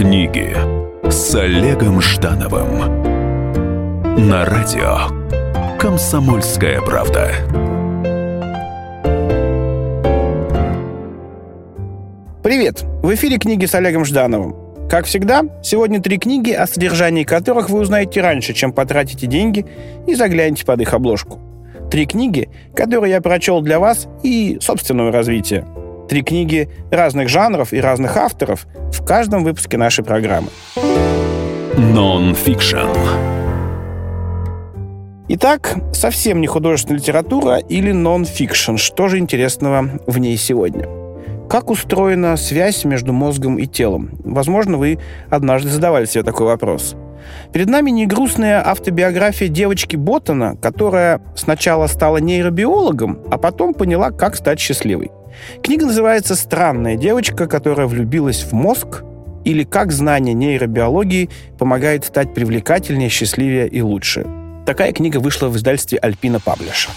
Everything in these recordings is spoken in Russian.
Книги с Олегом Ждановым на радио Комсомольская правда. Привет! В эфире книги с Олегом Ждановым. Как всегда, сегодня три книги, о содержании которых вы узнаете раньше, чем потратите деньги и заглянете под их обложку. Три книги, которые я прочел для вас и собственного развития – Три книги разных жанров и разных авторов в каждом выпуске нашей программы. Нон-фикшн. Итак, совсем не художественная литература или нон-фикшн. Что же интересного в ней сегодня? Как устроена связь между мозгом и телом? Возможно, вы однажды задавали себе такой вопрос. Перед нами не грустная автобиография девочки ботана, которая сначала стала нейробиологом, а потом поняла, как стать счастливой. Книга называется «Странная девочка, которая влюбилась в мозг» или «Как знание нейробиологии помогает стать привлекательнее, счастливее и лучше». Такая книга вышла в издательстве «Альпина Паблиша».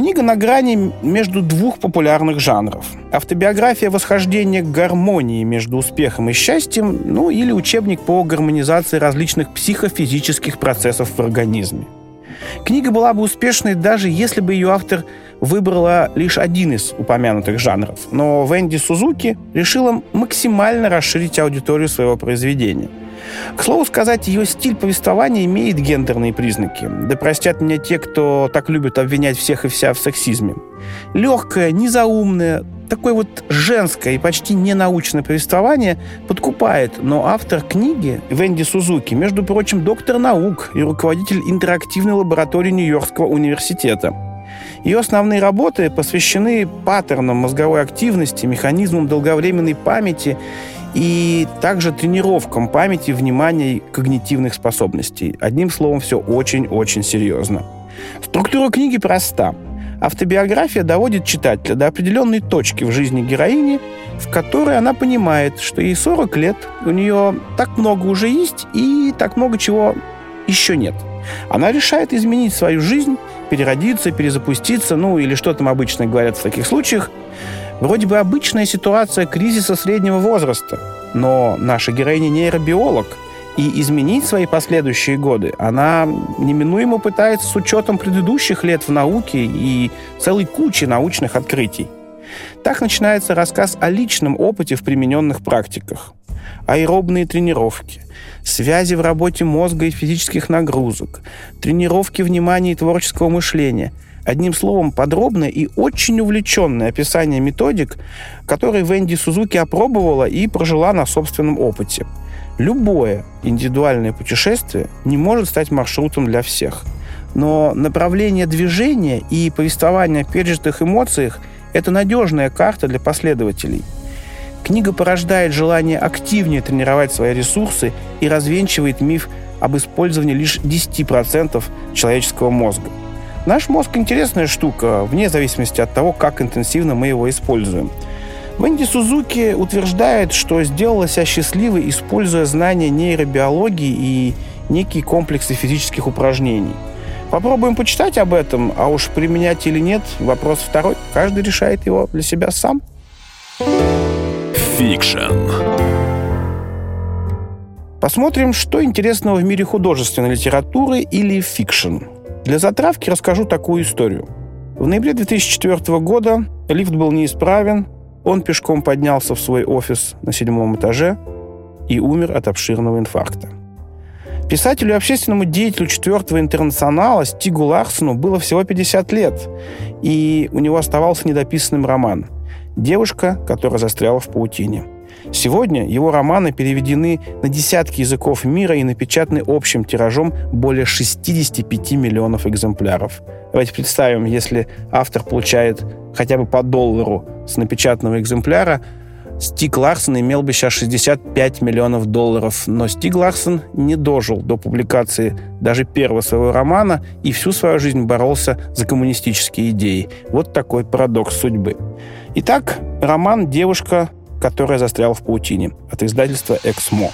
Книга на грани между двух популярных жанров. Автобиография восхождения к гармонии между успехом и счастьем, ну или учебник по гармонизации различных психофизических процессов в организме. Книга была бы успешной, даже если бы ее автор выбрала лишь один из упомянутых жанров. Но Венди Сузуки решила максимально расширить аудиторию своего произведения. К слову сказать, ее стиль повествования имеет гендерные признаки. Да простят меня те, кто так любит обвинять всех и вся в сексизме. Легкое, незаумное, такое вот женское и почти ненаучное повествование подкупает, но автор книги Венди Сузуки, между прочим, доктор наук и руководитель интерактивной лаборатории Нью-Йоркского университета. Ее основные работы посвящены паттернам мозговой активности, механизмам долговременной памяти и также тренировкам памяти, внимания и когнитивных способностей. Одним словом, все очень-очень серьезно. Структура книги проста. Автобиография доводит читателя до определенной точки в жизни героини, в которой она понимает, что ей 40 лет, у нее так много уже есть и так много чего еще нет. Она решает изменить свою жизнь, переродиться, перезапуститься, ну или что там обычно говорят в таких случаях. Вроде бы обычная ситуация кризиса среднего возраста, но наша героиня нейробиолог, и изменить свои последующие годы она неминуемо пытается с учетом предыдущих лет в науке и целой кучи научных открытий. Так начинается рассказ о личном опыте в примененных практиках. Аэробные тренировки, связи в работе мозга и физических нагрузок, тренировки внимания и творческого мышления. Одним словом, подробное и очень увлеченное описание методик, которые Венди Сузуки опробовала и прожила на собственном опыте. Любое индивидуальное путешествие не может стать маршрутом для всех. Но направление движения и повествование о пережитых эмоциях – это надежная карта для последователей – Книга порождает желание активнее тренировать свои ресурсы и развенчивает миф об использовании лишь 10% человеческого мозга. Наш мозг – интересная штука, вне зависимости от того, как интенсивно мы его используем. Венди Сузуки утверждает, что сделала себя счастливой, используя знания нейробиологии и некие комплексы физических упражнений. Попробуем почитать об этом, а уж применять или нет – вопрос второй. Каждый решает его для себя сам. Fiction. Посмотрим, что интересного в мире художественной литературы или fiction. Для затравки расскажу такую историю. В ноябре 2004 года лифт был неисправен, он пешком поднялся в свой офис на седьмом этаже и умер от обширного инфаркта. Писателю и общественному деятелю четвертого интернационала Стигу Ларсону было всего 50 лет, и у него оставался недописанным роман – Девушка, которая застряла в паутине. Сегодня его романы переведены на десятки языков мира и напечатаны общим тиражом более 65 миллионов экземпляров. Давайте представим, если автор получает хотя бы по доллару с напечатанного экземпляра, Стиг Ларсон имел бы сейчас 65 миллионов долларов, но Стиг Ларсон не дожил до публикации даже первого своего романа и всю свою жизнь боролся за коммунистические идеи. Вот такой парадокс судьбы. Итак, роман «Девушка, которая застряла в паутине» от издательства «Эксмо».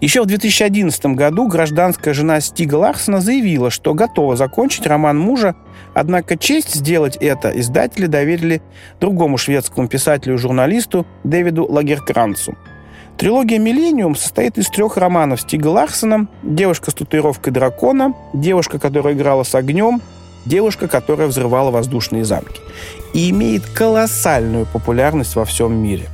Еще в 2011 году гражданская жена Стига Ларсона заявила, что готова закончить роман мужа, однако честь сделать это издатели доверили другому шведскому писателю и журналисту Дэвиду Лагеркранцу. Трилогия «Миллениум» состоит из трех романов Стига Ларсона «Девушка с татуировкой дракона», «Девушка, которая играла с огнем», «Девушка, которая взрывала воздушные замки» и имеет колоссальную популярность во всем мире.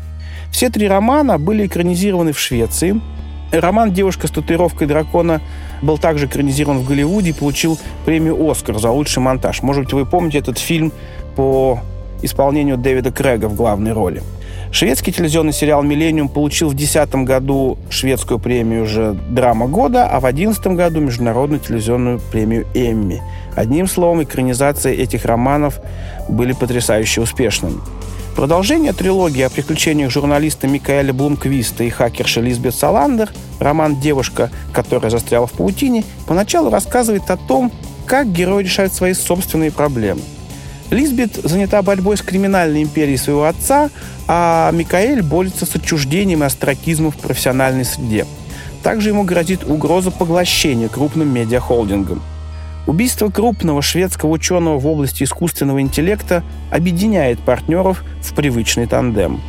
Все три романа были экранизированы в Швеции – Роман «Девушка с татуировкой дракона» был также экранизирован в Голливуде и получил премию «Оскар» за лучший монтаж. Может быть, вы помните этот фильм по исполнению Дэвида Крэга в главной роли. Шведский телевизионный сериал «Миллениум» получил в 2010 году шведскую премию уже «Драма года», а в 2011 году международную телевизионную премию «Эмми». Одним словом, экранизации этих романов были потрясающе успешными. Продолжение трилогии о приключениях журналиста Микаэля Блумквиста и хакерши Лизбет Саландер, роман «Девушка, которая застряла в паутине», поначалу рассказывает о том, как герой решает свои собственные проблемы. Лизбет занята борьбой с криминальной империей своего отца, а Микаэль борется с отчуждением и астракизмом в профессиональной среде. Также ему грозит угроза поглощения крупным медиахолдингом – Убийство крупного шведского ученого в области искусственного интеллекта объединяет партнеров в привычный тандем.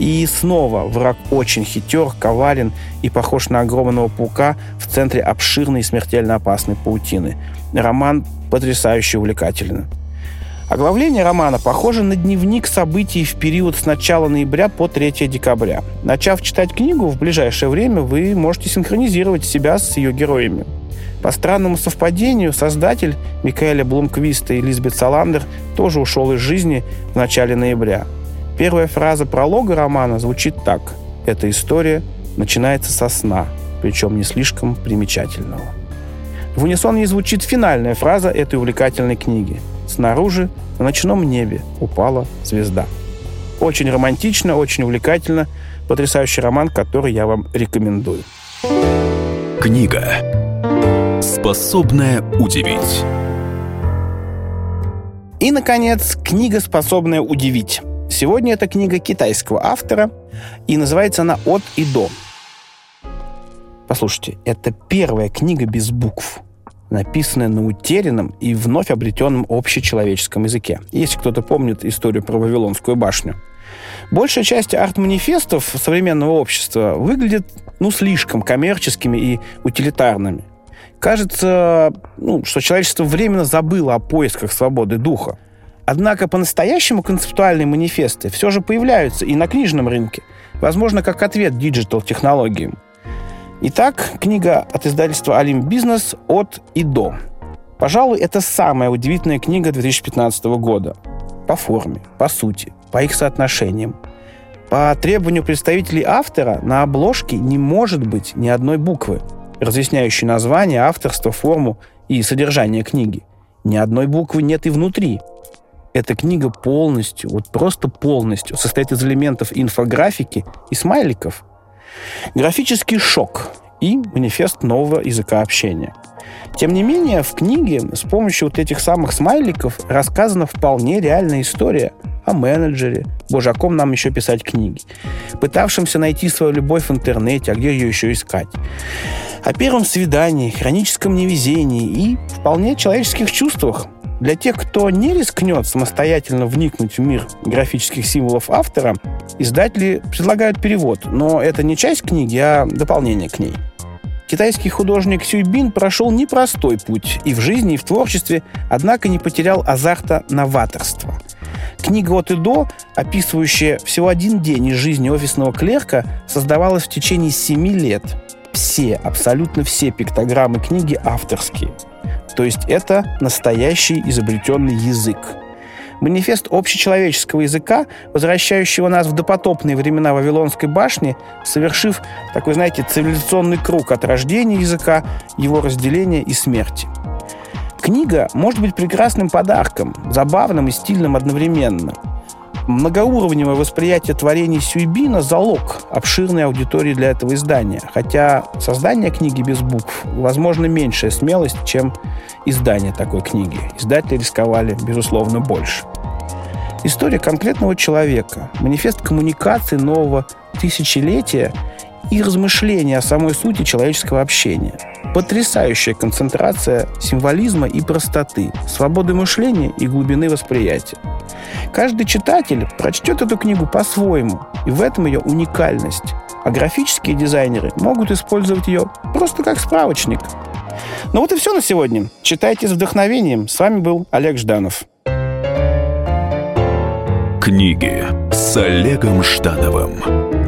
И снова враг очень хитер, коварен и похож на огромного паука в центре обширной и смертельно опасной паутины. Роман потрясающе увлекателен. Оглавление романа похоже на дневник событий в период с начала ноября по 3 декабря. Начав читать книгу, в ближайшее время вы можете синхронизировать себя с ее героями. По странному совпадению, создатель Микаэля Блумквиста и Лизбет Саландер тоже ушел из жизни в начале ноября. Первая фраза пролога романа звучит так. Эта история начинается со сна, причем не слишком примечательного. В унисон ей звучит финальная фраза этой увлекательной книги. Снаружи, на ночном небе, упала звезда. Очень романтично, очень увлекательно. Потрясающий роман, который я вам рекомендую. Книга Способная удивить. И, наконец, книга, способная удивить. Сегодня это книга китайского автора, и называется она «От и до». Послушайте, это первая книга без букв, написанная на утерянном и вновь обретенном общечеловеческом языке. Если кто-то помнит историю про Вавилонскую башню. Большая часть арт-манифестов современного общества выглядит ну, слишком коммерческими и утилитарными. Кажется, ну, что человечество временно забыло о поисках свободы духа. Однако по-настоящему концептуальные манифесты все же появляются и на книжном рынке, возможно, как ответ диджитал-технологиям. Итак, книга от издательства «Алим Бизнес» от и до. Пожалуй, это самая удивительная книга 2015 года. По форме, по сути, по их соотношениям. По требованию представителей автора на обложке не может быть ни одной буквы – разъясняющий название, авторство, форму и содержание книги. Ни одной буквы нет и внутри. Эта книга полностью, вот просто полностью состоит из элементов инфографики и смайликов. Графический шок и манифест нового языка общения. Тем не менее, в книге с помощью вот этих самых смайликов рассказана вполне реальная история о менеджере, боже, о ком нам еще писать книги, пытавшемся найти свою любовь в интернете, а где ее еще искать о первом свидании, хроническом невезении и вполне человеческих чувствах. Для тех, кто не рискнет самостоятельно вникнуть в мир графических символов автора, издатели предлагают перевод, но это не часть книги, а дополнение к ней. Китайский художник Сюй Бин прошел непростой путь и в жизни, и в творчестве, однако не потерял азарта новаторства. Книга от и до, описывающая всего один день из жизни офисного клерка, создавалась в течение семи лет – все, абсолютно все пиктограммы книги авторские. То есть это настоящий изобретенный язык. Манифест общечеловеческого языка, возвращающего нас в допотопные времена Вавилонской башни, совершив такой, знаете, цивилизационный круг от рождения языка, его разделения и смерти. Книга может быть прекрасным подарком, забавным и стильным одновременно – Многоуровневое восприятие творений Сюйбина – залог обширной аудитории для этого издания. Хотя создание книги без букв, возможно, меньшая смелость, чем издание такой книги. Издатели рисковали, безусловно, больше. История конкретного человека, манифест коммуникации нового тысячелетия и размышления о самой сути человеческого общения. Потрясающая концентрация символизма и простоты, свободы мышления и глубины восприятия. Каждый читатель прочтет эту книгу по-своему, и в этом ее уникальность. А графические дизайнеры могут использовать ее просто как справочник. Ну вот и все на сегодня. Читайте с вдохновением. С вами был Олег Жданов. Книги с Олегом Ждановым.